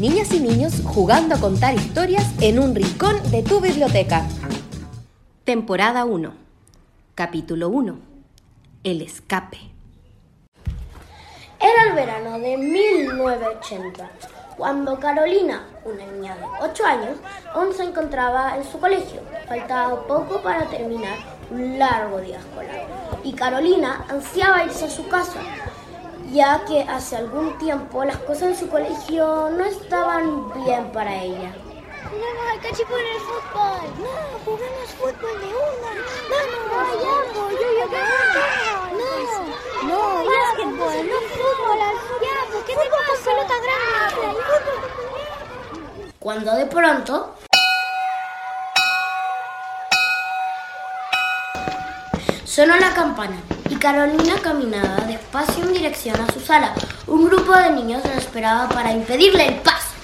niñas y niños jugando a contar historias en un rincón de tu biblioteca. Temporada 1. Capítulo 1. El escape. Era el verano de 1980, cuando Carolina, una niña de 8 años, aún se encontraba en su colegio. Faltaba poco para terminar un largo día escolar. Y Carolina ansiaba irse a su casa, ya que hace algún tiempo las cosas en su colegio no estaban bien para ella. Juguemos al cachipún en el fútbol. No, juguemos fútbol de una. Vamos, hay algo. Yo, yo. No, no, básquetbol, no fútbol. al fútbol. Ya, ¿qué te pasa? pelota grande. Cuando de pronto sonó la campana y Carolina caminaba despacio en dirección a su sala. Un grupo de niños la esperaba para impedirle el paso.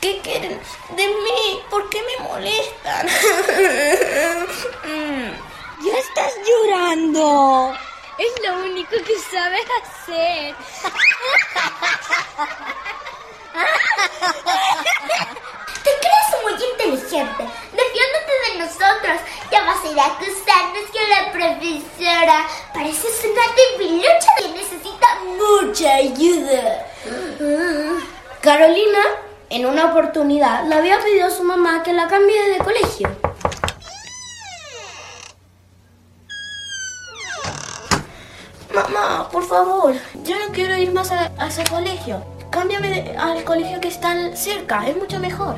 ¿Qué quieren de mí? ¿Por qué me molestan? Ya estás llorando. Es lo único que sabes hacer. Te crees muy inteligente. Defiéndete de nosotros. Ya vas a ir a acusarnos con la profesora. Pareces una debilucha que necesita mucha ayuda. Carolina, en una oportunidad, le había pedido a su mamá que la cambie de colegio. Mamá, por favor, yo no quiero ir más a, a ese colegio. Cámbiame al colegio que está cerca, es mucho mejor.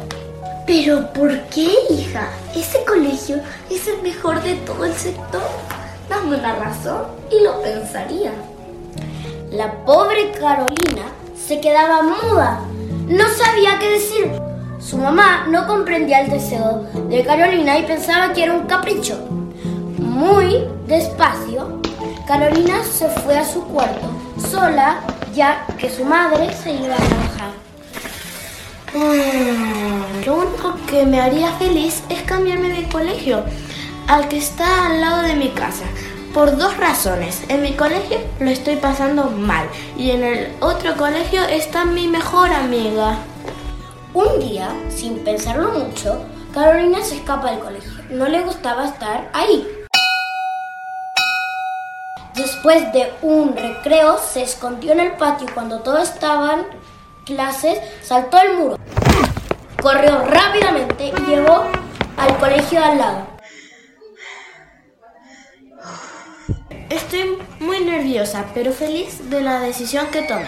Pero ¿por qué, hija? Ese colegio es el mejor de todo el sector. Dame una razón y lo pensaría. La pobre Carolina se quedaba muda. No sabía qué decir. Su mamá no comprendía el deseo de Carolina y pensaba que era un capricho. Muy despacio, Carolina se fue a su cuarto, sola, ya que su madre se iba a trabajar. Mm, lo único que me haría feliz es cambiarme de colegio al que está al lado de mi casa. Por dos razones. En mi colegio lo estoy pasando mal y en el otro colegio está mi mejor amiga. Un día, sin pensarlo mucho, Carolina se escapa del colegio. No le gustaba estar ahí. Después de un recreo, se escondió en el patio cuando todos estaban clases, saltó el muro. Corrió rápidamente y llegó al colegio al lado. Estoy muy nerviosa, pero feliz de la decisión que tomé.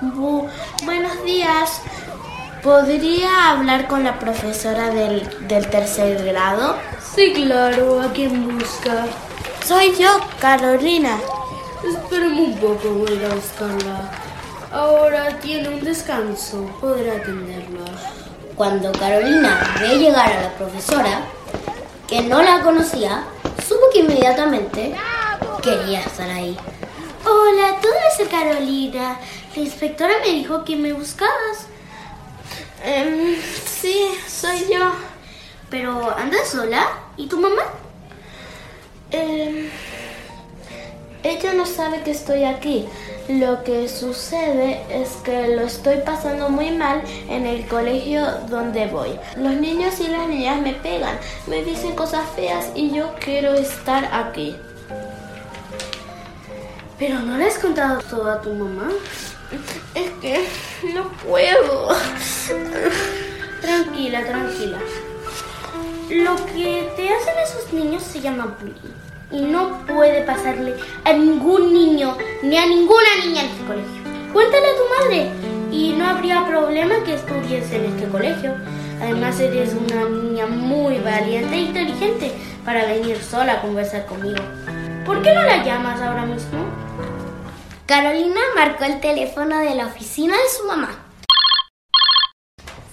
Bu- buenos días. ¿Podría hablar con la profesora del, del tercer grado? Sí, claro, ¿a quién busca? Soy yo, Carolina. Espérame un poco, voy a ir a buscarla. Ahora tiene un descanso, podrá atenderla. Cuando Carolina ve llegar a la profesora, que no la conocía, supo que inmediatamente quería estar ahí. Hola, tú ser Carolina. La inspectora me dijo que me buscabas. Em, sí, soy yo. Pero ¿andas sola? ¿Y tu mamá? Em, ella no sabe que estoy aquí. Lo que sucede es que lo estoy pasando muy mal en el colegio donde voy. Los niños y las niñas me pegan, me dicen cosas feas y yo quiero estar aquí. ¿Pero no le has contado todo a tu mamá? Es que no puedo. Tranquila, tranquila. Lo que te hacen esos niños se llama bullying. Y no puede pasarle a ningún niño ni a ninguna niña en este colegio. Cuéntale a tu madre y no habría problema que estudies en este colegio. Además eres una niña muy valiente e inteligente para venir sola a conversar conmigo. ¿Por qué no la llamas ahora mismo? Carolina marcó el teléfono de la oficina de su mamá.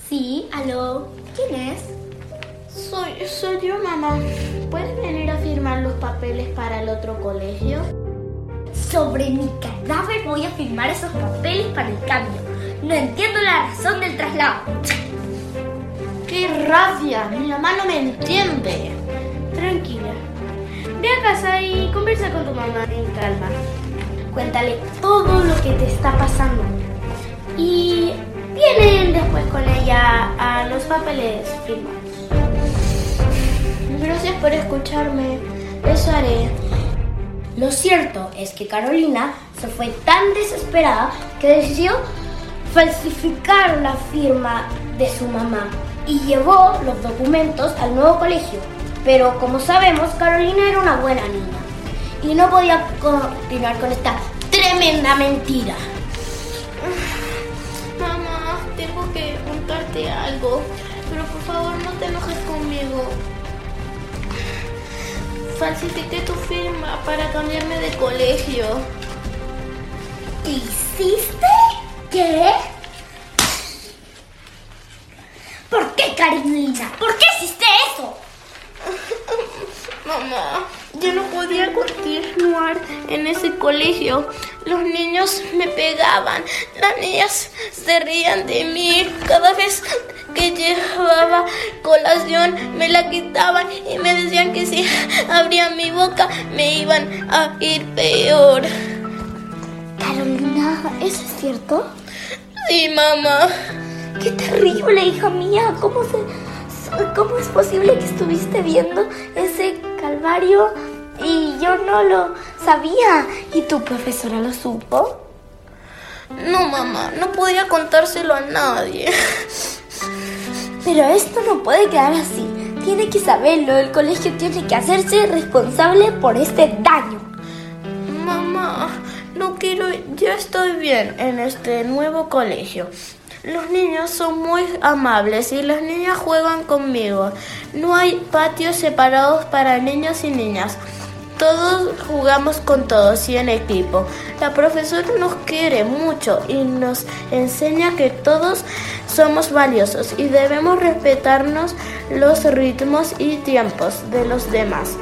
Sí, aló. ¿Quién es? Soy, soy yo, mamá. ¿Puedes venir a firmar los papeles para el otro colegio? Sobre mi cadáver voy a firmar esos papeles para el cambio. No entiendo la razón del traslado. ¡Qué rabia! Mi mamá no me entiende. Tranquila. Ve a casa y conversa con tu mamá en calma. Cuéntale todo lo que te está pasando. Y vienen después con ella a los papeles firmados. Gracias por escucharme. Eso haré. Lo cierto es que Carolina se fue tan desesperada que decidió falsificar la firma de su mamá y llevó los documentos al nuevo colegio. Pero como sabemos, Carolina era una buena niña y no podía continuar con esta tremenda mentira. Mamá, tengo que contarte algo, pero por favor no te enojes conmigo. Falsifiqué tu firma para cambiarme de colegio. ¿Qué hiciste? ¿Qué? ¿Por qué, Carolina? ¿Por qué hiciste eso? Mamá, yo no podía continuar en ese colegio. Los niños me pegaban, las niñas se reían de mí. Cada vez que llevaba colación me la quitaban y me decían que si abría mi boca me iban a ir peor. Carolina, ¿eso es cierto? Sí, mamá. Qué terrible, hija mía. ¿Cómo se, cómo es posible que estuviste viendo calvario y yo no lo sabía? ¿Y tu profesora lo supo? No, mamá, no podía contárselo a nadie. Pero esto no puede quedar así. Tiene que saberlo. El colegio tiene que hacerse responsable por este daño. Mamá, no quiero, ya estoy bien en este nuevo colegio. Los niños son muy amables y las niñas juegan conmigo. No hay patios separados para niños y niñas. Todos jugamos con todos y en equipo. La profesora nos quiere mucho y nos enseña que todos somos valiosos y debemos respetarnos los ritmos y tiempos de los demás.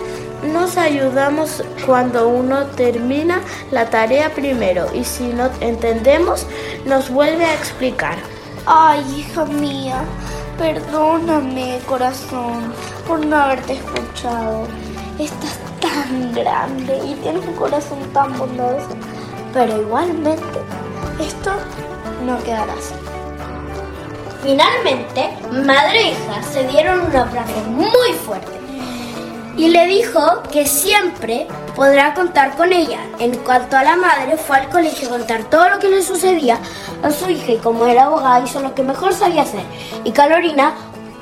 Nos ayudamos cuando uno termina la tarea primero y si no entendemos nos vuelve a explicar. Ay, hija mía, perdóname, corazón, por no haberte escuchado. Estás tan grande y tienes un corazón tan bondadoso. Pero igualmente, esto no quedará así. Finalmente, madre e hija se dieron un abrazo muy fuerte y le dijo que siempre podrá contar con ella. En cuanto a la madre, fue al colegio a contar todo lo que le sucedía a su hija y como era abogada hizo lo que mejor sabía hacer. Y Carolina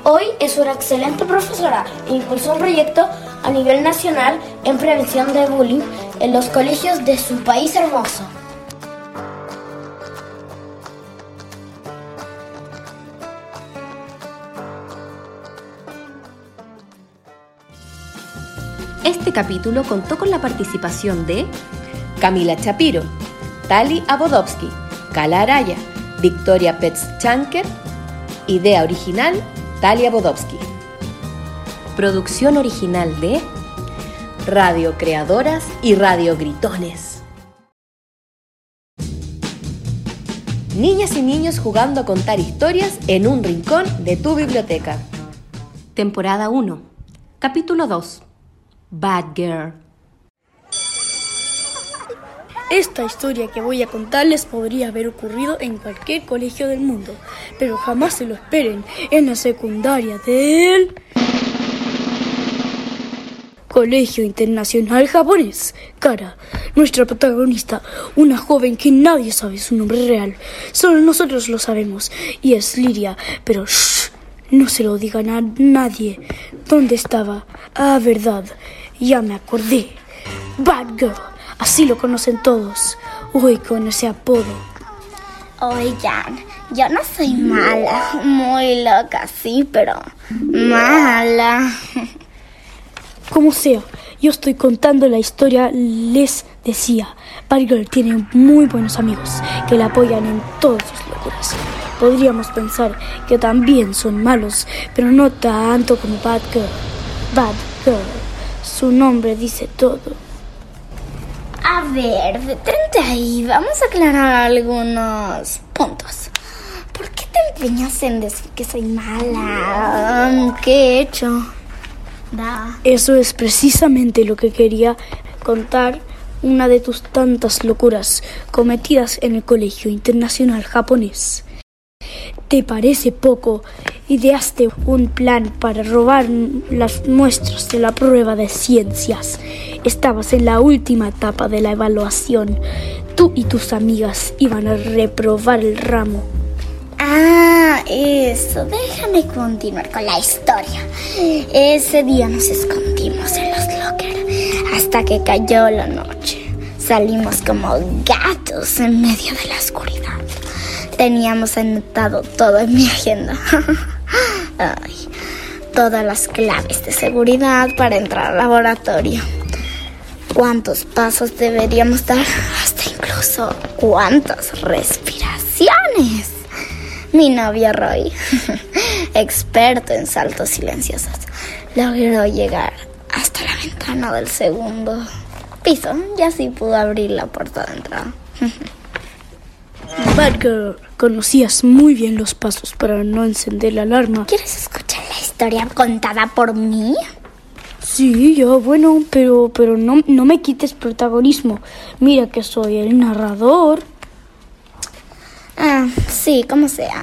hoy es una excelente profesora e impulsó un proyecto a nivel nacional en prevención de bullying en los colegios de su país hermoso. Este capítulo contó con la participación de Camila Chapiro, Tali Abodowski, Kala Araya, Victoria Petzchanker, idea original Tali Abodowski. Producción original de Radio Creadoras y Radio Gritones. Niñas y niños jugando a contar historias en un rincón de tu biblioteca. Temporada 1. Capítulo 2. Bad Girl. Esta historia que voy a contarles podría haber ocurrido en cualquier colegio del mundo, pero jamás se lo esperen en la secundaria del Colegio Internacional Japonés. Cara, nuestra protagonista, una joven que nadie sabe su nombre real, solo nosotros lo sabemos, y es Liria, pero shh, no se lo digan a nadie. ¿Dónde estaba? Ah, verdad, ya me acordé. Bad Girl, así lo conocen todos. Uy, con ese apodo. Oigan, yo no soy mala, muy loca, sí, pero mala. Como sea, yo estoy contando la historia, les decía. Bad Girl tiene muy buenos amigos que la apoyan en todas sus locuras. Podríamos pensar que también son malos, pero no tanto como Bad Girl. Bad Girl, su nombre dice todo. A ver, detente ahí, vamos a aclarar algunos puntos. ¿Por qué te empeñas en decir que soy mala? ¿Qué he hecho? Eso es precisamente lo que quería contar una de tus tantas locuras cometidas en el Colegio Internacional Japonés. ¿Te parece poco? Ideaste un plan para robar las muestras de la prueba de ciencias. Estabas en la última etapa de la evaluación. Tú y tus amigas iban a reprobar el ramo. Ah, eso. Déjame continuar con la historia. Ese día nos escondimos en los lockers hasta que cayó la noche. Salimos como gatos en medio de la oscuridad. Teníamos anotado todo en mi agenda. Ay, todas las claves de seguridad para entrar al laboratorio. ¿Cuántos pasos deberíamos dar? Hasta incluso cuántas respiraciones. Mi novio Roy, experto en saltos silenciosos, logró llegar hasta la ventana del segundo piso y así pudo abrir la puerta de entrada. Batgirl, conocías muy bien los pasos para no encender la alarma. ¿Quieres escuchar la historia contada por mí? Sí, ya, bueno, pero, pero no, no me quites protagonismo. Mira que soy el narrador. Ah, sí, como sea.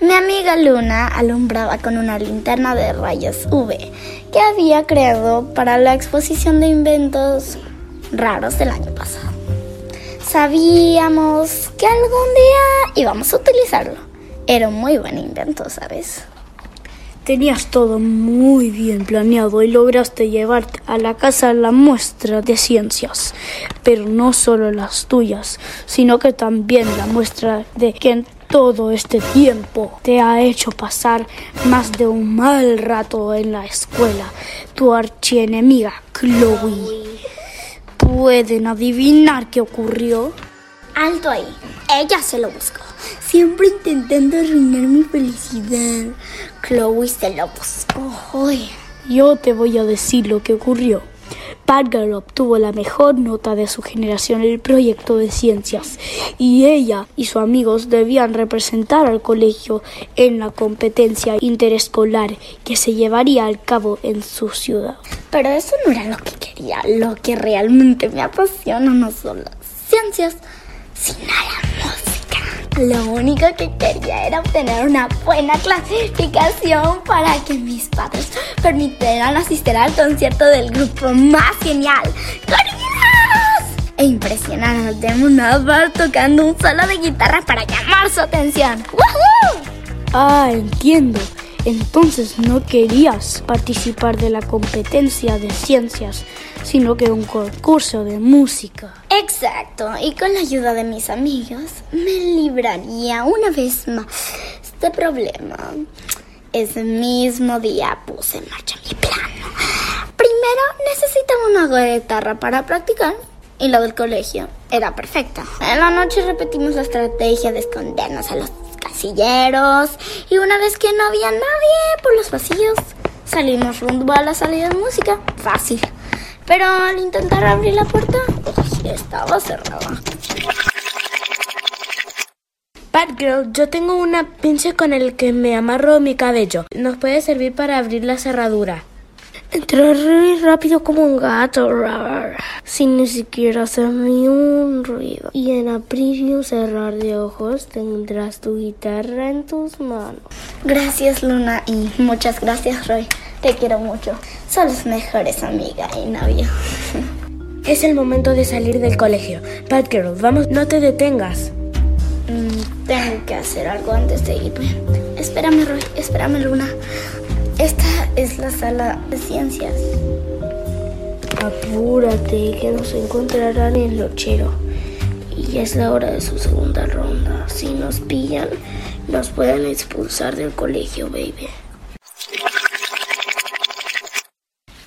Mi amiga Luna alumbraba con una linterna de rayos UV que había creado para la exposición de inventos raros del año pasado. Sabíamos que algún día íbamos a utilizarlo. Era un muy buen invento, ¿sabes? Tenías todo muy bien planeado y lograste llevar a la casa la muestra de ciencias, pero no solo las tuyas, sino que también la muestra de quien todo este tiempo te ha hecho pasar más de un mal rato en la escuela, tu archienemiga Chloe. ¿Pueden adivinar qué ocurrió? Alto ahí. Ella se lo buscó. Siempre intentando arruinar mi felicidad. Chloe se lo buscó. Yo te voy a decir lo que ocurrió. Batgirl obtuvo la mejor nota de su generación en el proyecto de ciencias y ella y sus amigos debían representar al colegio en la competencia interescolar que se llevaría a cabo en su ciudad. Pero eso no era lo que quería, lo que realmente me apasiona no son las ciencias, sino la música. Lo único que quería era obtener una buena clasificación para que mis padres permitieran asistir al concierto del grupo más genial, ¡Gorillaz! E impresionar al Demo Navar tocando un solo de guitarra para llamar su atención. ¡Woohoo! Ah, entiendo. Entonces no querías participar de la competencia de ciencias, sino que un concurso de música. Exacto, y con la ayuda de mis amigos me libraría una vez más este problema. Ese mismo día puse en marcha mi plan. Primero necesitaba una guitarra para practicar y la del colegio era perfecta. En la noche repetimos la estrategia de escondernos a los casilleros y una vez que no había nadie por los pasillos, salimos rumbo a la salida de música. Fácil. Pero al intentar abrir la puerta, estaba cerrada. Batgirl, yo tengo una pinche con el que me amarro mi cabello. ¿Nos puede servir para abrir la cerradura? Entraré rápido como un gato, sin ni siquiera hacer ni un ruido. Y en abrir y un cerrar de ojos tendrás tu guitarra en tus manos. Gracias, Luna, y muchas gracias, Roy. Te quiero mucho. Son las mejores amiga y novia. Es el momento de salir del colegio. Batgirl, vamos, no te detengas. Mm, tengo que hacer algo antes de irme. Espérame, Roy. Espérame, Luna. Esta es la sala de ciencias. Apúrate, que nos encontrarán en el lochero. Y es la hora de su segunda ronda. Si nos pillan, nos pueden expulsar del colegio, baby.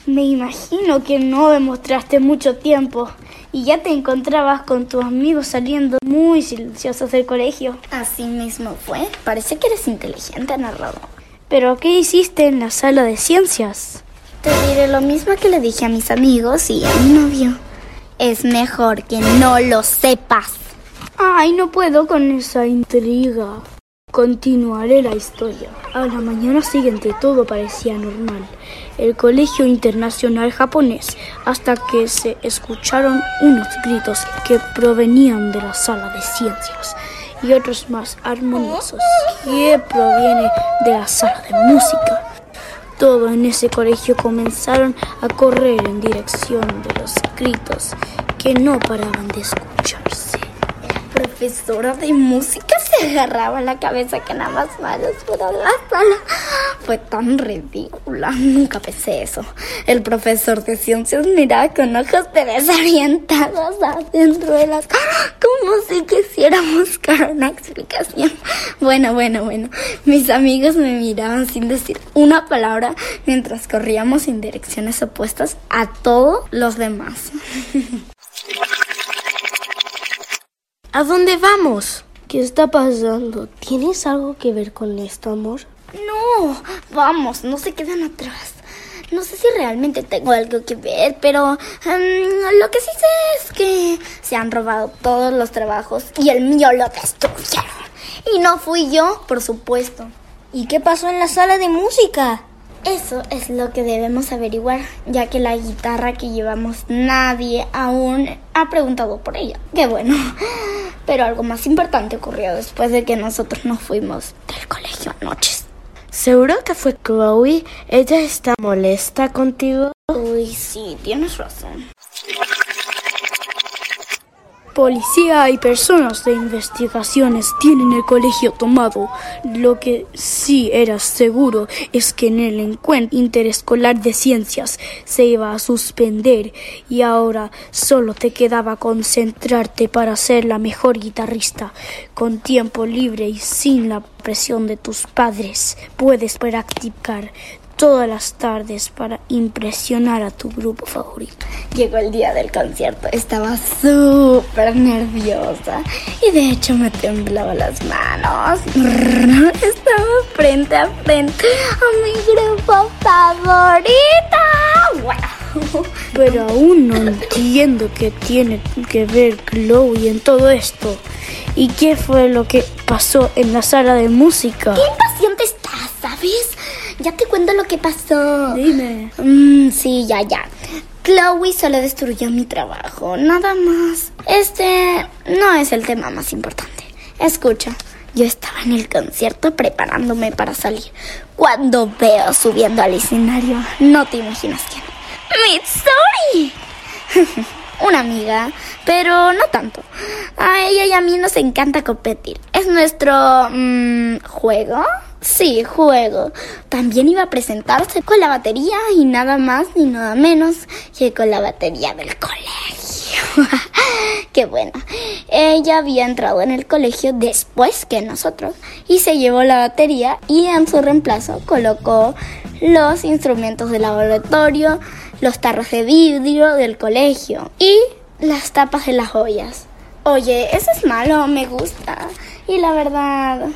Me imagino que no demostraste mucho tiempo y ya te encontrabas con tus amigos saliendo muy silenciosos del colegio. Así mismo fue. Parece que eres inteligente, narrador. ¿Pero qué hiciste en la sala de ciencias? Te diré lo mismo que le dije a mis amigos y a mi novio. Es mejor que no lo sepas. Ay, no puedo con esa intriga. Continuaré la historia. A la mañana siguiente todo parecía normal. El colegio internacional japonés hasta que se escucharon unos gritos que provenían de la sala de ciencias y otros más armoniosos que provienen de la sala de música. Todo en ese colegio comenzaron a correr en dirección de los gritos que no paraban de escucharse. Profesora de música se agarraba la cabeza que nada más malos de la sala. Fue tan ridícula, nunca pensé eso. El profesor de ciencias miraba con ojos de desorientados adentro de las... como si quisiera buscar una explicación. Bueno, bueno, bueno. Mis amigos me miraban sin decir una palabra mientras corríamos en direcciones opuestas a todos los demás. ¿A dónde vamos? ¿Qué está pasando? ¿Tienes algo que ver con esto, amor? No, vamos, no se quedan atrás. No sé si realmente tengo algo que ver, pero em, lo que sí sé es que se han robado todos los trabajos y el mío lo destruyeron. Y no fui yo, por supuesto. ¿Y qué pasó en la sala de música? Eso es lo que debemos averiguar, ya que la guitarra que llevamos nadie aún ha preguntado por ella. Qué bueno. Pero algo más importante ocurrió después de que nosotros nos fuimos del colegio anoche. ¿Seguro que fue Chloe? ¿Ella está molesta contigo? Uy, sí, tienes razón. Policía y personas de investigaciones tienen el colegio tomado. Lo que sí era seguro es que en el encuentro interescolar de ciencias se iba a suspender y ahora solo te quedaba concentrarte para ser la mejor guitarrista. Con tiempo libre y sin la presión de tus padres puedes practicar todas las tardes para impresionar a tu grupo favorito. Llegó el día del concierto, estaba súper nerviosa y de hecho me temblaban las manos. Estaba frente a frente a mi grupo favorito. Pero aún no entiendo qué tiene que ver Chloe en todo esto. ¿Y qué fue lo que pasó en la sala de música? ¿Qué impaciente estás, sabes? Ya te cuento lo que pasó. Dime. Mm, sí, ya, ya. Chloe solo destruyó mi trabajo, nada más. Este no es el tema más importante. Escucha, yo estaba en el concierto preparándome para salir cuando veo subiendo al escenario, no te imaginas quién. ¡Mitsuri! Una amiga, pero no tanto. A ella y a mí nos encanta competir. Es nuestro mm, juego. Sí, juego. También iba a presentarse con la batería y nada más ni nada menos que con la batería del colegio. Qué bueno. Ella había entrado en el colegio después que nosotros y se llevó la batería y en su reemplazo colocó los instrumentos de laboratorio, los tarros de vidrio del colegio y las tapas de las joyas. Oye, eso es malo, me gusta. Y la verdad,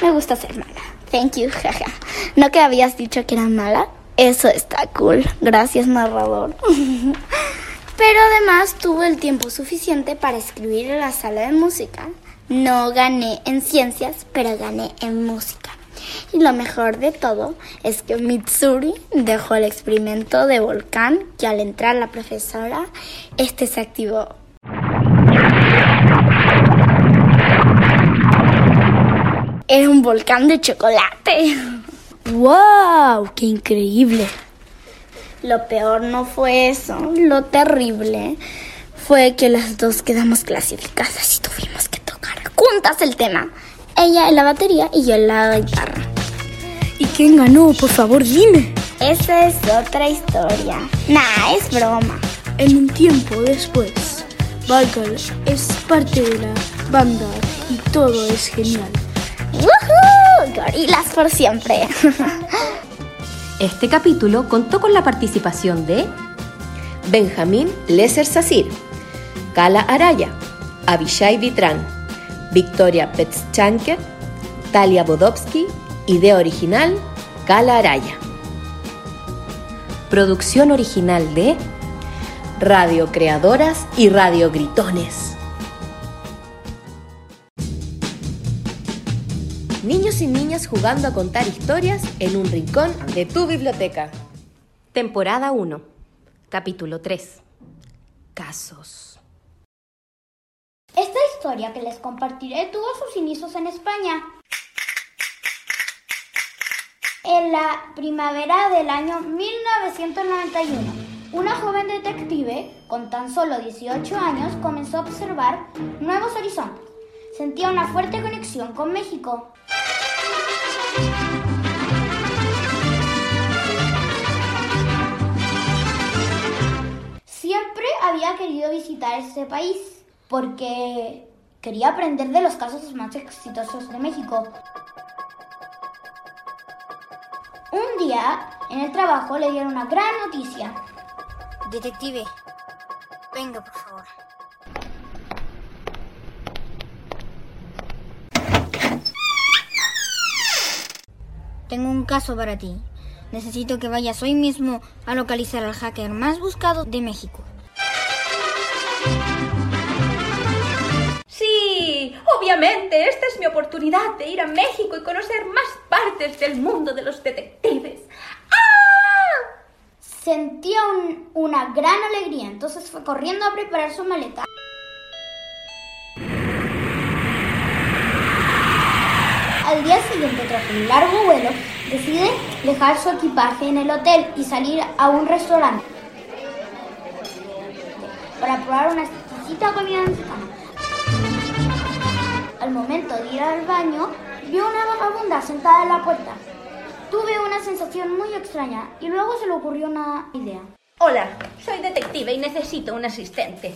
me gusta ser mala. Thank you, jaja. ¿No que habías dicho que era mala? Eso está cool. Gracias, narrador. Pero además tuve el tiempo suficiente para escribir en la sala de música. No gané en ciencias, pero gané en música. Y lo mejor de todo es que Mitsuri dejó el experimento de volcán que al entrar la profesora, este se activó. Era un volcán de chocolate. ¡Wow! ¡Qué increíble! Lo peor no fue eso, lo terrible fue que las dos quedamos clasificadas y tuvimos que tocar juntas el tema. Ella en la batería y yo en la guitarra. ¿Y quién ganó? Por favor, dime. Esa es otra historia. Nah, es broma. En un tiempo después, Valkyrie es parte de la banda y todo es genial. ¡Woohoo! Gorilas por siempre. Este capítulo contó con la participación de Benjamín Lesser Sacir, Kala Araya, Abishai Vitran, Victoria Petschanker, Talia Bodowski, idea original Kala Araya. Producción original de Radio Creadoras y Radio Gritones. Niños y niñas jugando a contar historias en un rincón de tu biblioteca. Temporada 1, capítulo 3. Casos. Esta historia que les compartiré tuvo sus inicios en España. En la primavera del año 1991, una joven detective con tan solo 18 años comenzó a observar nuevos horizontes. Sentía una fuerte conexión con México. Siempre había querido visitar ese país porque quería aprender de los casos más exitosos de México. Un día, en el trabajo, le dieron una gran noticia. Detective, venga por favor. Tengo un caso para ti. Necesito que vayas hoy mismo a localizar al hacker más buscado de México. Sí, obviamente, esta es mi oportunidad de ir a México y conocer más partes del mundo de los detectives. ¡Ah! Sentía un- una gran alegría, entonces fue corriendo a preparar su maleta. Al día siguiente, tras un largo vuelo, decide dejar su equipaje en el hotel y salir a un restaurante para probar una exquisita comida mexicana. Al momento de ir al baño, vio una vagabunda sentada en la puerta. Tuve una sensación muy extraña y luego se le ocurrió una idea. Hola, soy detective y necesito un asistente.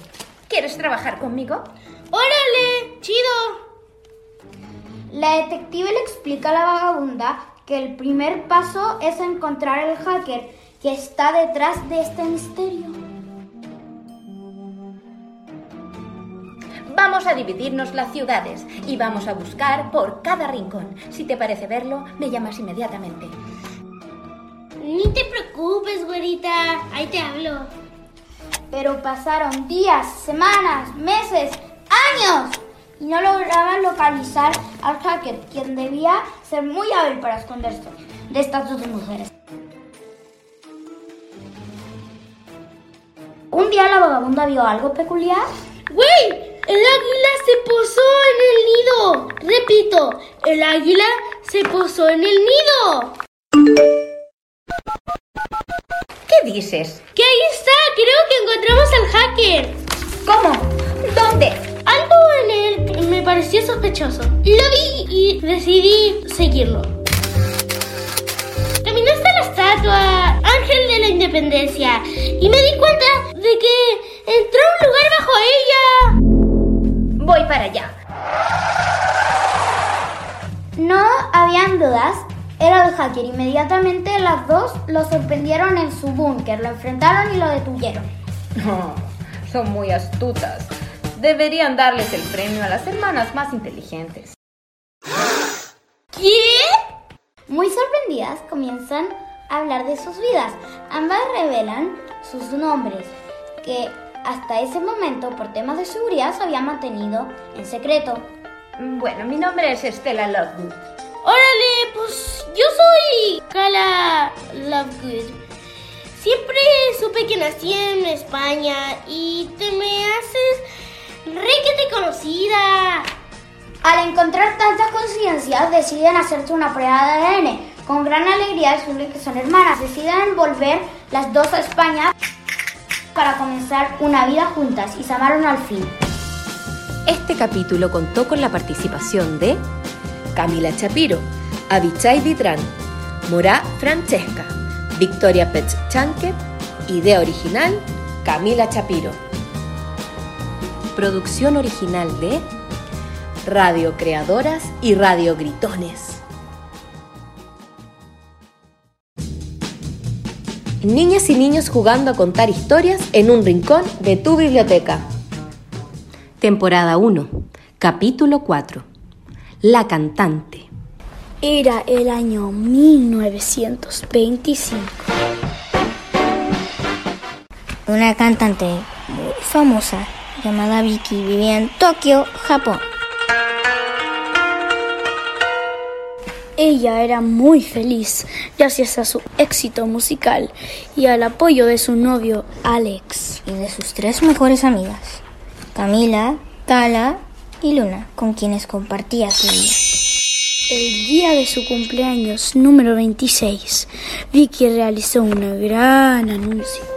¿Quieres trabajar conmigo? ¡Órale! ¡Chido! La detective le explica a la vagabunda que el primer paso es encontrar al hacker que está detrás de este misterio. Vamos a dividirnos las ciudades y vamos a buscar por cada rincón. Si te parece verlo, me llamas inmediatamente. Ni te preocupes, güerita. Ahí te hablo. Pero pasaron días, semanas, meses, años y no lograban localizar al hacker, quien debía ser muy hábil para esconderse de estas dos mujeres. Un día la vagabunda vio algo peculiar. ¡Güey! El águila se posó en el nido. Repito, el águila se posó en el nido. ¿Qué dices? ¡Que ahí está! Creo que encontramos al hacker. ¿Cómo? ¿Dónde? Algo en él que me pareció sospechoso. Lo vi y decidí seguirlo. Caminé hasta la estatua Ángel de la Independencia y me di cuenta de que entró a un lugar bajo ella. Voy para allá. No habían dudas, era el hacker. Inmediatamente las dos lo sorprendieron en su búnker, lo enfrentaron y lo detuvieron. Oh, son muy astutas. Deberían darles el premio a las hermanas más inteligentes. ¿Qué? Muy sorprendidas comienzan a hablar de sus vidas. Ambas revelan sus nombres, que hasta ese momento por temas de seguridad se habían mantenido en secreto. Bueno, mi nombre es Stella Lovegood. Órale, pues yo soy Kala Lovegood. Siempre supe que nací en España y te me haces requete conocida. Al encontrar tantas coincidencias, deciden hacerse una prueba de ADN. Con gran alegría descubren que son hermanas. Deciden volver las dos a España para comenzar una vida juntas y se amaron al fin. Este capítulo contó con la participación de Camila Chapiro, Avichai Ditran, Morá Francesca, Victoria Petchanke, idea original Camila Chapiro. Producción original de Radio Creadoras y Radio Gritones. Niñas y niños jugando a contar historias en un rincón de tu biblioteca. Temporada 1, capítulo 4. La cantante. Era el año 1925. Una cantante muy famosa llamada Vicky vivía en Tokio, Japón. Ella era muy feliz gracias a su éxito musical y al apoyo de su novio Alex. Y de sus tres mejores amigas, Camila, Tala y Luna, con quienes compartía su vida. El día de su cumpleaños número 26, Vicky realizó un gran anuncio.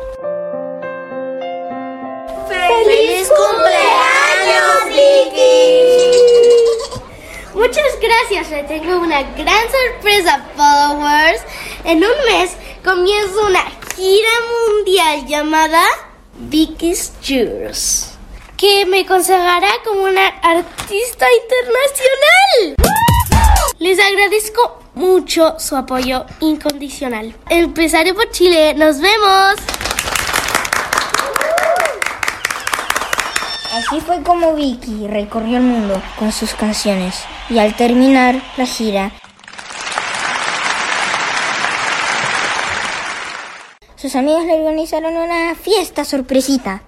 Muchas gracias, le tengo una gran sorpresa, followers. En un mes comienzo una gira mundial llamada Vicky's Tours, que me consagrará como una artista internacional. Les agradezco mucho su apoyo incondicional. Empresario por Chile, nos vemos. Así fue como Vicky recorrió el mundo con sus canciones y al terminar la gira, sus amigos le organizaron una fiesta sorpresita.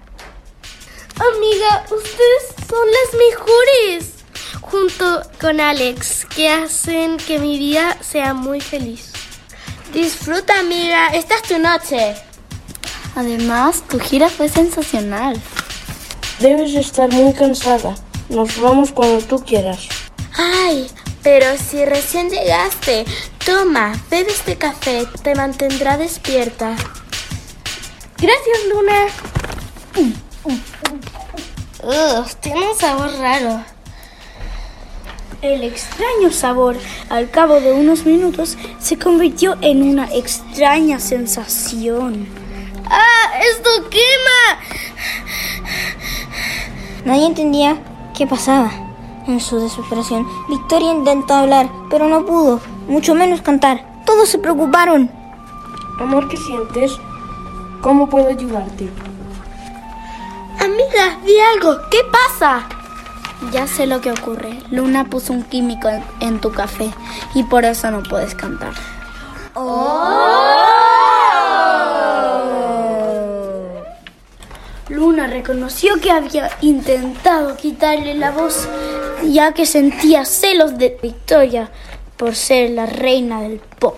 Amiga, ustedes son las mejores. Junto con Alex, que hacen que mi vida sea muy feliz. Disfruta, amiga. Esta es tu noche. Además, tu gira fue sensacional. Debes estar muy cansada. Nos vamos cuando tú quieras. Ay, pero si recién llegaste, toma, bebe este café, te mantendrá despierta. Gracias, Luna. Ugh, tiene un sabor raro. El extraño sabor, al cabo de unos minutos, se convirtió en una extraña sensación. ¡Ah! ¡Esto quema! Nadie entendía qué pasaba. En su desesperación, Victoria intentó hablar, pero no pudo, mucho menos cantar. Todos se preocuparon. Amor, ¿qué sientes? ¿Cómo puedo ayudarte? Amiga, di algo. ¿Qué pasa? Ya sé lo que ocurre. Luna puso un químico en, en tu café y por eso no puedes cantar. Luna reconoció que había intentado quitarle la voz ya que sentía celos de Victoria por ser la reina del pop.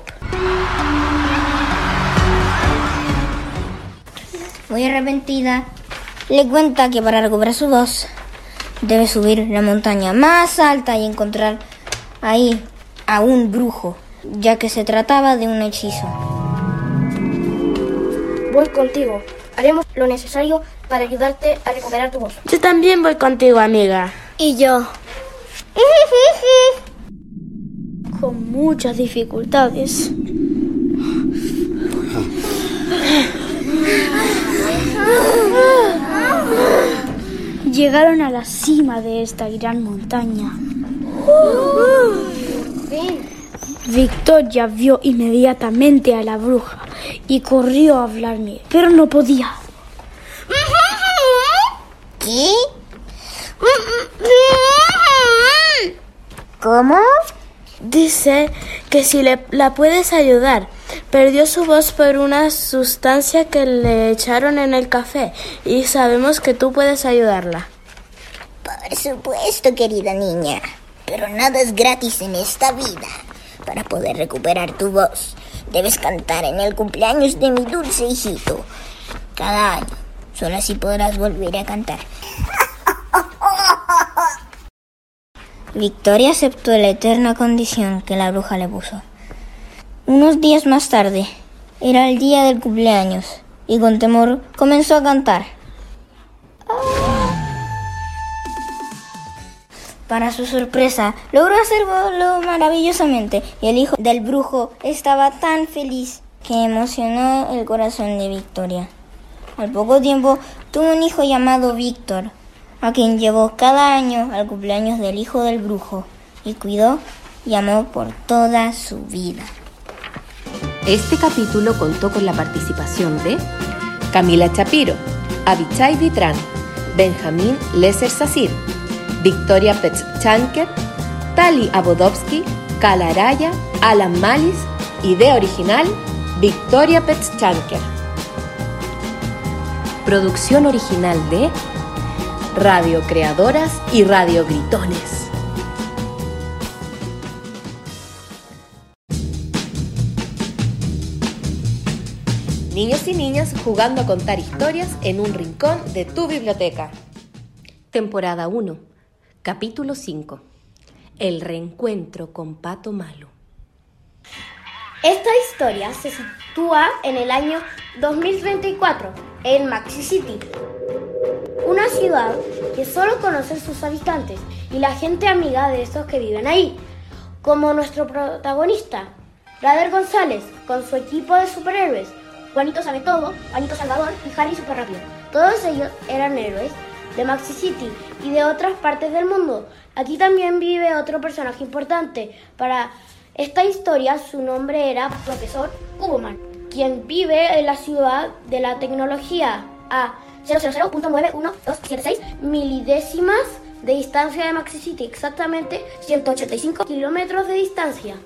Muy arrepentida, le cuenta que para recuperar su voz debe subir la montaña más alta y encontrar ahí a un brujo, ya que se trataba de un hechizo. Voy contigo. Haremos lo necesario para ayudarte a recuperar tu voz. Yo también voy contigo, amiga. Y yo, con muchas dificultades, llegaron a la cima de esta gran montaña. Victoria vio inmediatamente a la bruja y corrió a hablarme, pero no podía. ¿Qué? ¿Cómo? Dice que si le, la puedes ayudar. Perdió su voz por una sustancia que le echaron en el café y sabemos que tú puedes ayudarla. Por supuesto, querida niña. Pero nada es gratis en esta vida. Para poder recuperar tu voz, debes cantar en el cumpleaños de mi dulce hijito. Cada año. Solo así podrás volver a cantar. Victoria aceptó la eterna condición que la bruja le puso. Unos días más tarde, era el día del cumpleaños, y con temor comenzó a cantar. Para su sorpresa, logró hacerlo maravillosamente y el hijo del brujo estaba tan feliz que emocionó el corazón de Victoria. Al poco tiempo tuvo un hijo llamado Víctor, a quien llevó cada año al cumpleaños del hijo del brujo y cuidó y amó por toda su vida. Este capítulo contó con la participación de Camila Chapiro, Abichai Vitrán, Benjamín Lesser Sacir, Victoria Petchanket, Tali Abodovsky, Kalaraya, Alan Malis, idea original Victoria Petchanker. Producción original de Radio Creadoras y Radio Gritones. Niños y niñas jugando a contar historias en un rincón de tu biblioteca. Temporada 1 capítulo 5. El reencuentro con Pato Malo. Esta historia se sitúa en el año 2034, en Maxi City, una ciudad que solo conoce sus habitantes y la gente amiga de esos que viven ahí, como nuestro protagonista, Rader González, con su equipo de superhéroes, Juanito sabe todo, Juanito Salvador y Harry Super Rápido. Todos ellos eran héroes de Maxi City y de otras partes del mundo. Aquí también vive otro personaje importante. Para esta historia su nombre era Profesor Cuboman, quien vive en la ciudad de la tecnología a 000.91276 milidécimas de distancia de Maxi City, exactamente 185 kilómetros de distancia.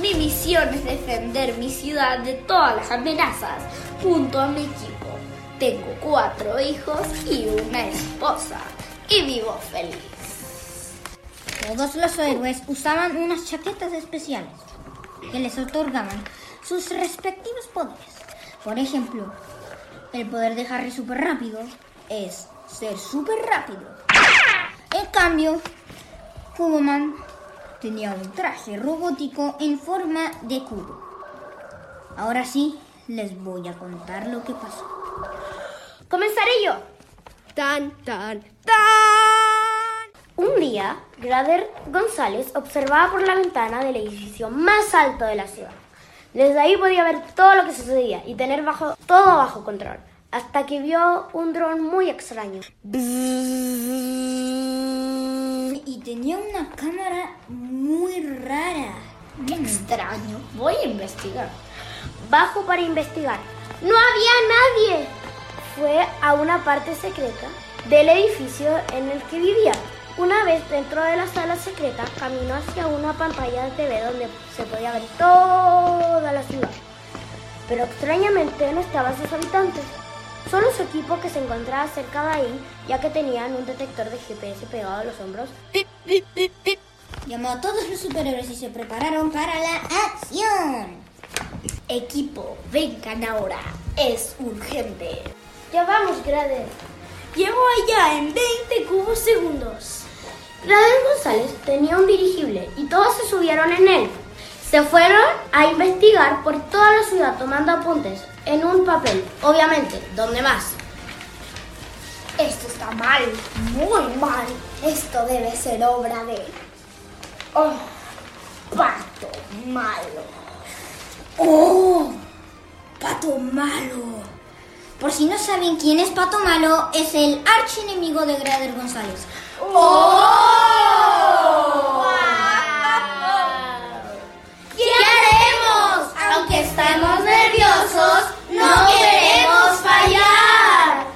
Mi misión es defender mi ciudad de todas las amenazas junto a mi equipo. Tengo cuatro hijos y una esposa y vivo feliz. Todos los héroes usaban unas chaquetas especiales que les otorgaban sus respectivos poderes. Por ejemplo, el poder de Harry súper rápido es ser súper rápido. En cambio, Cuboman tenía un traje robótico en forma de cubo. Ahora sí, les voy a contar lo que pasó. Comenzaré yo. Tan, tan, tan. Un día, Grader González observaba por la ventana del edificio más alto de la ciudad. Desde ahí podía ver todo lo que sucedía y tener bajo, todo bajo control, hasta que vio un dron muy extraño. Y tenía una cámara muy rara. Qué extraño. Voy a investigar. Bajo para investigar. No había nadie. Fue a una parte secreta del edificio en el que vivía. Una vez dentro de la sala secreta, caminó hacia una pantalla de TV donde se podía ver toda la ciudad. Pero extrañamente no estaban sus habitantes. Solo su equipo que se encontraba cerca de ahí, ya que tenían un detector de GPS pegado a los hombros. Llamó a todos los superhéroes y se prepararon para la acción. Equipo, vengan ahora. Es urgente. Ya vamos, Grader. Llego allá en 20 cubos segundos. Grader González tenía un dirigible y todos se subieron en él. Se fueron a investigar por toda la ciudad tomando apuntes en un papel, obviamente, ¿dónde más? Esto está mal, muy mal. Esto debe ser obra de... Oh, pato malo. Oh, pato malo. Por si no saben quién es Pato Malo, es el archienemigo de Grader González. ¿Qué haremos? Aunque estamos nerviosos, no queremos fallar.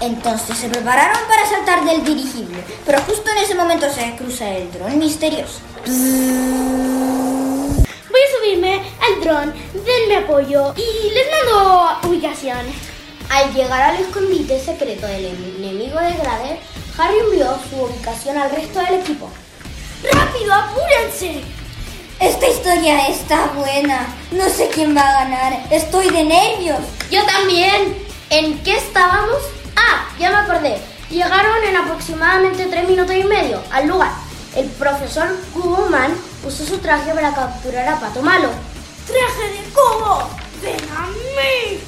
Entonces se prepararon para saltar del dirigible, pero justo en ese momento se cruza el dron misterioso. Denme apoyo y les mando ubicación. Al llegar al escondite secreto del enemigo de Grader, Harry envió su ubicación al resto del equipo. ¡Rápido, apúrense! Esta historia está buena. No sé quién va a ganar. Estoy de nervios. Yo también. ¿En qué estábamos? Ah, ya me acordé. Llegaron en aproximadamente tres minutos y medio al lugar. El profesor Cuboman usó su traje para capturar a Pato Malo. ¡Traje de cubo! ¡Ven a mí!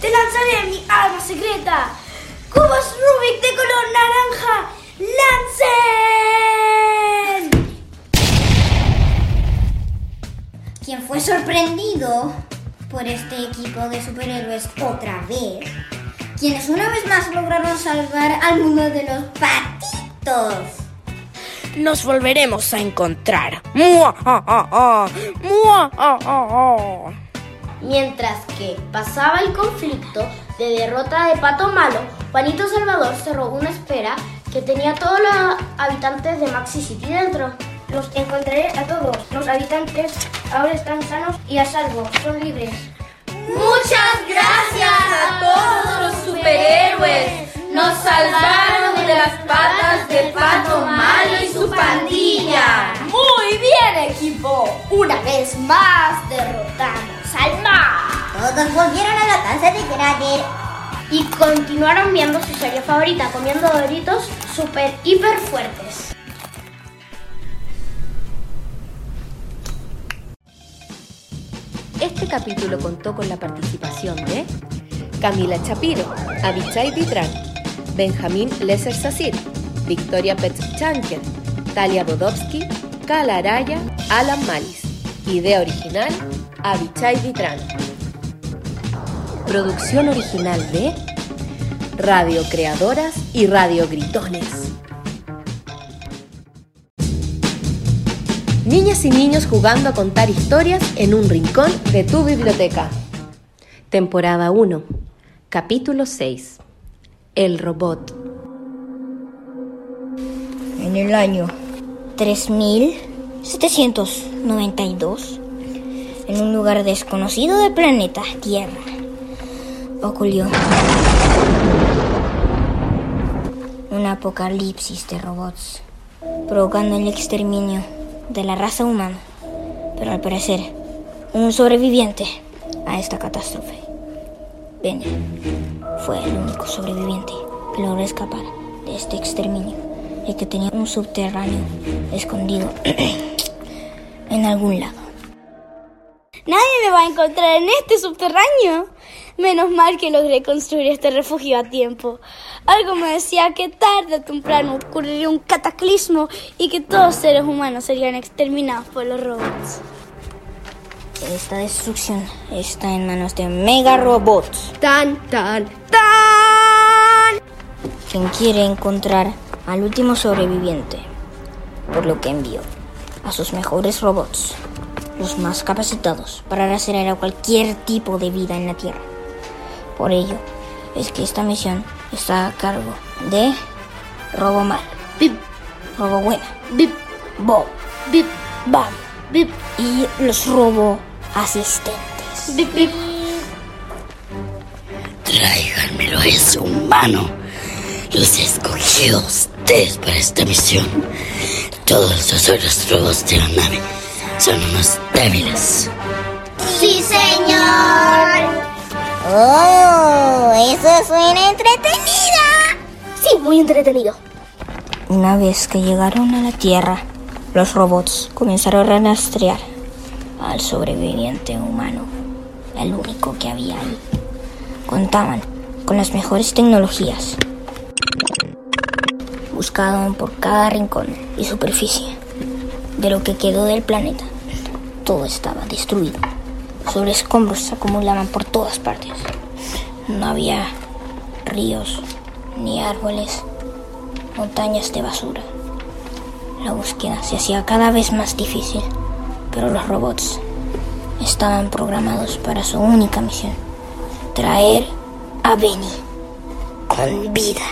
¡Te lanzaré mi arma secreta! ¡Cubos Rubik de color naranja! ¡Lancen! Quien fue sorprendido por este equipo de superhéroes otra vez, quienes una vez más lograron salvar al mundo de los patitos. Nos volveremos a encontrar. ¡Mua! ¡Mua! Mientras que pasaba el conflicto de derrota de Pato Malo, Juanito Salvador cerró una espera que tenía a todos los habitantes de Maxi City dentro. Los encontraré a todos. Los habitantes ahora están sanos y a salvo. Son libres. Muchas gracias a todos los superhéroes. Nos salvaron de las patas del pato malo y su pandilla. Muy bien, equipo. Una vez más derrotamos al mar. Todos volvieron a la casa de Grader. Y continuaron viendo su serie favorita, comiendo doritos super hiper fuertes. Este capítulo contó con la participación de Camila Chapiro, Abichai Ditran, Benjamín Lesser Sasir, Victoria Petchanker, Talia Bodowski, Kala Araya, Alan Malis. Idea original, Abichai Ditran. Producción original de Radio Creadoras y Radio Gritones. Niñas y niños jugando a contar historias en un rincón de tu biblioteca. Temporada 1. Capítulo 6. El robot. En el año 3792, en un lugar desconocido del planeta Tierra, ocurrió un apocalipsis de robots, provocando el exterminio de la raza humana. Pero al parecer, un sobreviviente a esta catástrofe. Fue el único sobreviviente que logró escapar de este exterminio y que tenía un subterráneo escondido en algún lado. Nadie me va a encontrar en este subterráneo. Menos mal que logré construir este refugio a tiempo. Algo me decía que tarde o temprano ocurriría un cataclismo y que todos seres humanos serían exterminados por los robots. Esta destrucción está en manos de Mega Robots, Tan, tan, tan. quien quiere encontrar al último sobreviviente, por lo que envió a sus mejores robots, los más capacitados para rastrear a cualquier tipo de vida en la Tierra. Por ello es que esta misión está a cargo de Robo Mal, Bip, Robo Buena, bip, Bob, bip, Bam bip, y los Robo Asistentes. bip, bip. Tráiganmelo a ese humano. Los escogí a ustedes para esta misión. Todos los otros robots de la nave son unos débiles. Sí, señor. ¡Oh! Eso suena entretenida. Sí, muy entretenido. Una vez que llegaron a la Tierra, los robots comenzaron a rastrear al sobreviviente humano, el único que había ahí. Contaban con las mejores tecnologías. Buscaban por cada rincón y superficie de lo que quedó del planeta. Todo estaba destruido. Sobre escombros se acumulaban por todas partes. No había ríos, ni árboles, montañas de basura. La búsqueda se hacía cada vez más difícil, pero los robots estaban programados para su única misión, traer a Benny con vida.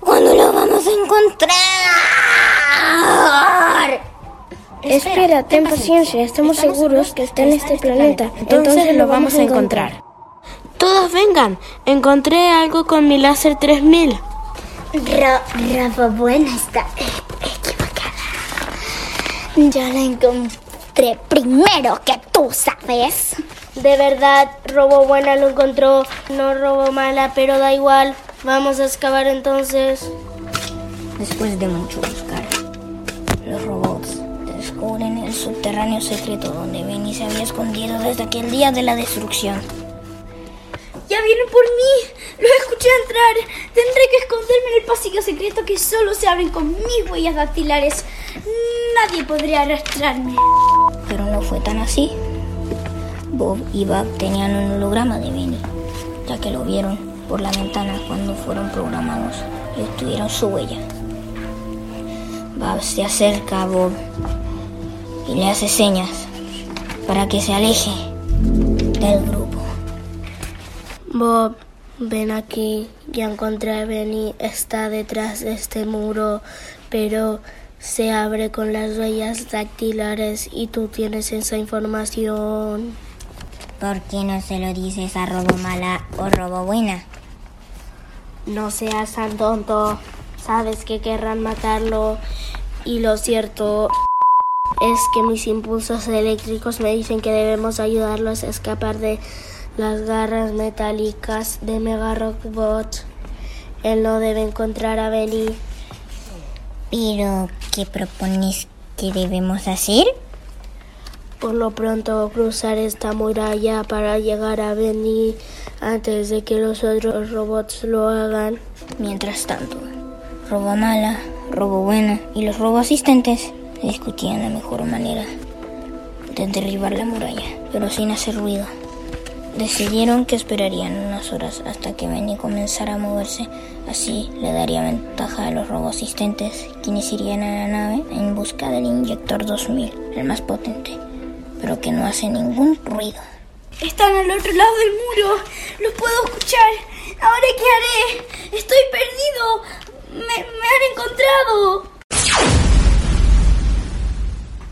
¿Cuándo lo vamos a encontrar? Espera, ten paciencia. Estamos seguros que está en este planeta. Entonces lo vamos a encontrar. Todos vengan. Encontré algo con mi láser 3000. Rafa Buena está equivocada. Ya la encontré primero que tú, ¿sabes? De verdad, Robo Buena lo encontró, no Robo Mala, pero da igual. Vamos a excavar entonces. Después de mucho buscar, los robots descubren el subterráneo secreto donde Benny se había escondido desde aquel día de la destrucción. ¡Ya vienen por mí! ¡Los escuché entrar! Tendré que esconderme en el pasillo secreto que solo se abren con mis huellas dactilares. Nadie podría arrastrarme. Pero no fue tan así. Bob y Bab tenían un holograma de Benny, ya que lo vieron por la ventana cuando fueron programados y obtuvieron su huella. Bab se acerca a Bob y le hace señas para que se aleje del grupo. Bob, ven aquí. Ya encontré a Benny. Está detrás de este muro, pero se abre con las huellas dactilares y tú tienes esa información. ¿Por qué no se lo dices a Robo Mala o Robo Buena? No seas tan tonto. Sabes que querrán matarlo. Y lo cierto es que mis impulsos eléctricos me dicen que debemos ayudarlos a escapar de las garras metálicas de Mega Rockbot. Él no debe encontrar a Benny. Pero, ¿qué propones que debemos hacer? Por lo pronto cruzar esta muralla para llegar a Benny antes de que los otros robots lo hagan. Mientras tanto, Robo Mala, Robo Buena y los Robo Asistentes discutían la mejor manera de derribar la muralla, pero sin hacer ruido. Decidieron que esperarían unas horas hasta que Benny comenzara a moverse, así le daría ventaja a los asistentes, quienes irían a la nave en busca del inyector 2000, el más potente, pero que no hace ningún ruido. Están al otro lado del muro, los puedo escuchar. ¿Ahora qué haré? Estoy perdido. Me, me han encontrado.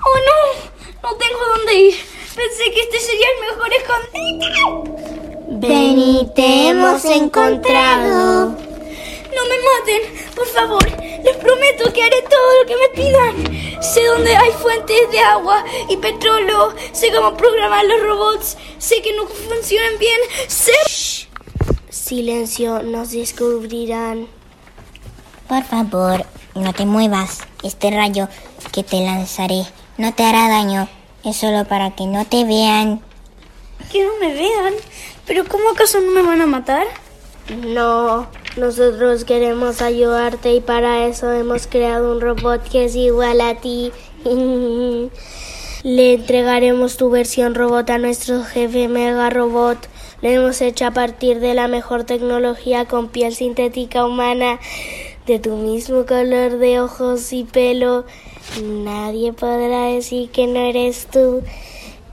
¡Oh no! No tengo dónde ir. Pensé que este sería el mejor escondite. Benny, te hemos encontrado. No me maten, por favor. Les prometo que haré todo lo que me pidan. Sé dónde hay fuentes de agua y petróleo. Sé cómo programar los robots. Sé que no funcionan bien. Sé... Silencio, nos descubrirán. Por favor, no te muevas. Este rayo que te lanzaré no te hará daño. Es solo para que no te vean. Que no me vean. ¿Pero cómo acaso no me van a matar? No, nosotros queremos ayudarte y para eso hemos creado un robot que es igual a ti. Le entregaremos tu versión robot a nuestro jefe Mega Robot. Lo hemos hecho a partir de la mejor tecnología con piel sintética humana, de tu mismo color de ojos y pelo. Nadie podrá decir que no eres tú.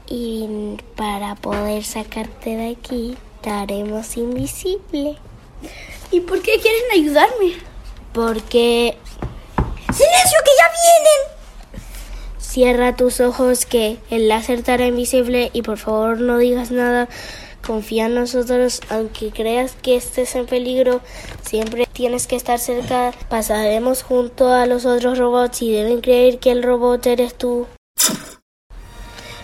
Y para poder sacarte de aquí, te haremos invisible. ¿Y por qué quieren ayudarme? Porque... ¡Silencio, que ya vienen! Cierra tus ojos que el láser te hará invisible y por favor no digas nada. Confía en nosotros, aunque creas que estés en peligro, siempre tienes que estar cerca. Pasaremos junto a los otros robots y deben creer que el robot eres tú.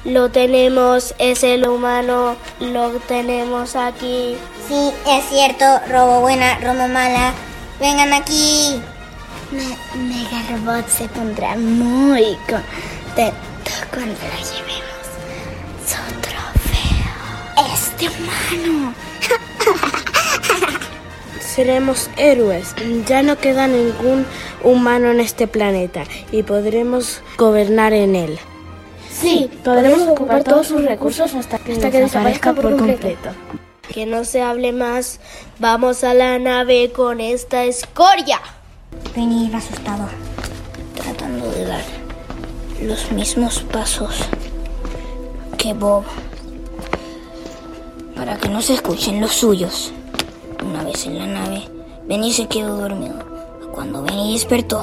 Lo tenemos, es el humano, lo tenemos aquí. Sí, es cierto, robo buena, robo mala. Vengan aquí. Mega Robot se pondrá muy contento cuando la llevemos. Este humano. Seremos héroes. Ya no queda ningún humano en este planeta y podremos gobernar en él. Sí, podremos ocupar todos sus recursos hasta que, hasta que desaparezca por completo. Que no se hable más. Vamos a la nave con esta escoria. Venir asustado, tratando de dar los mismos pasos que Bob para que no se escuchen los suyos. Una vez en la nave, Benny se quedó dormido. Cuando Benny despertó,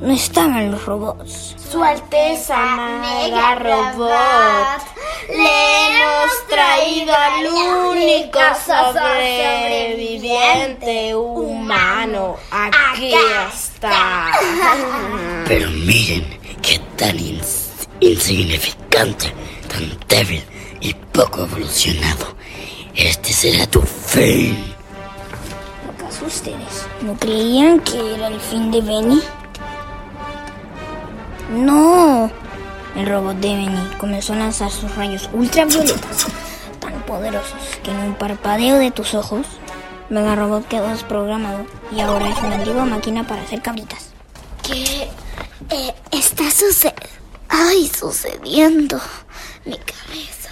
no estaban los robots. Su Alteza Mega Robot, le hemos traído al único sobreviviente humano. Aquí está. Pero miren qué tan ins- insignificante, tan débil y poco evolucionado. Este será tu fin. ¿Acaso ustedes no creían que era el fin de Benny? No. El robot de Benny comenzó a lanzar sus rayos ultravioletas tan poderosos que en un parpadeo de tus ojos, Mega Robot quedó desprogramado y ahora es una antigua máquina para hacer cabritas. ¿Qué eh, está suce Ay, sucediendo? Mi cabeza.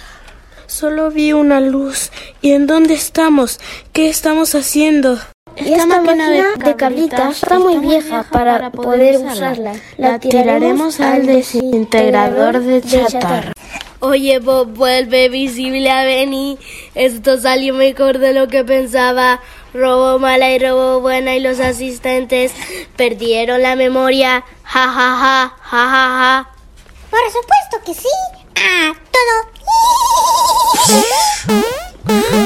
Solo vi una luz. ¿Y en dónde estamos? ¿Qué estamos haciendo? Esta máquina de, cabritas está muy vieja para poder usarla. La tiraremos al desintegrador de chatarra. Oye, Bob, vuelve visible a Benny. Esto salió mejor de lo que pensaba. Robo mala y robo buena y los asistentes perdieron la memoria. Ja, ja, ja, ja, ja, ja. Por supuesto que sí. Ah, todo.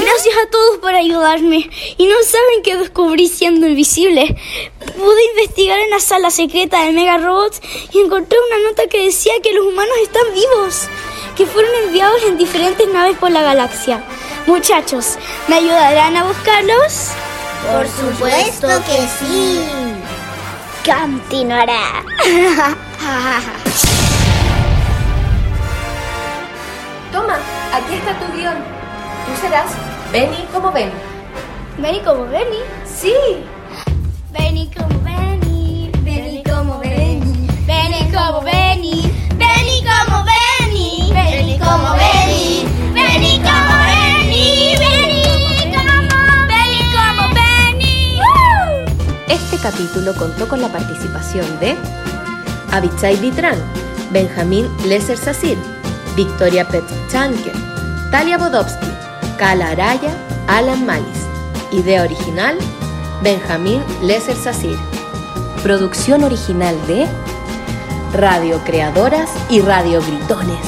Gracias a todos por ayudarme. Y no saben que descubrí siendo invisible. Pude investigar en la sala secreta de Mega Robots y encontré una nota que decía que los humanos están vivos, que fueron enviados en diferentes naves por la galaxia. Muchachos, ¿me ayudarán a buscarlos? Por supuesto que sí. Continuará. Toma, aquí está tu guion. Tú serás Benny como Benny. ¿Benny como Benny? Sí. Benny como Benny, Benny como Benny, Benny como Benny, Benny como Benny, Benny como Benny, Benny como Benny, Benny como Benny como Benny. Este capítulo contó con la participación de Abichai Vitran, Benjamín Lesser Sasir, Victoria Petchanker, Talia Bodowski, Kala Araya, Alan Malis. Idea original, Benjamín Lesser Sasir. Producción original de Radio Creadoras y Radio Gritones.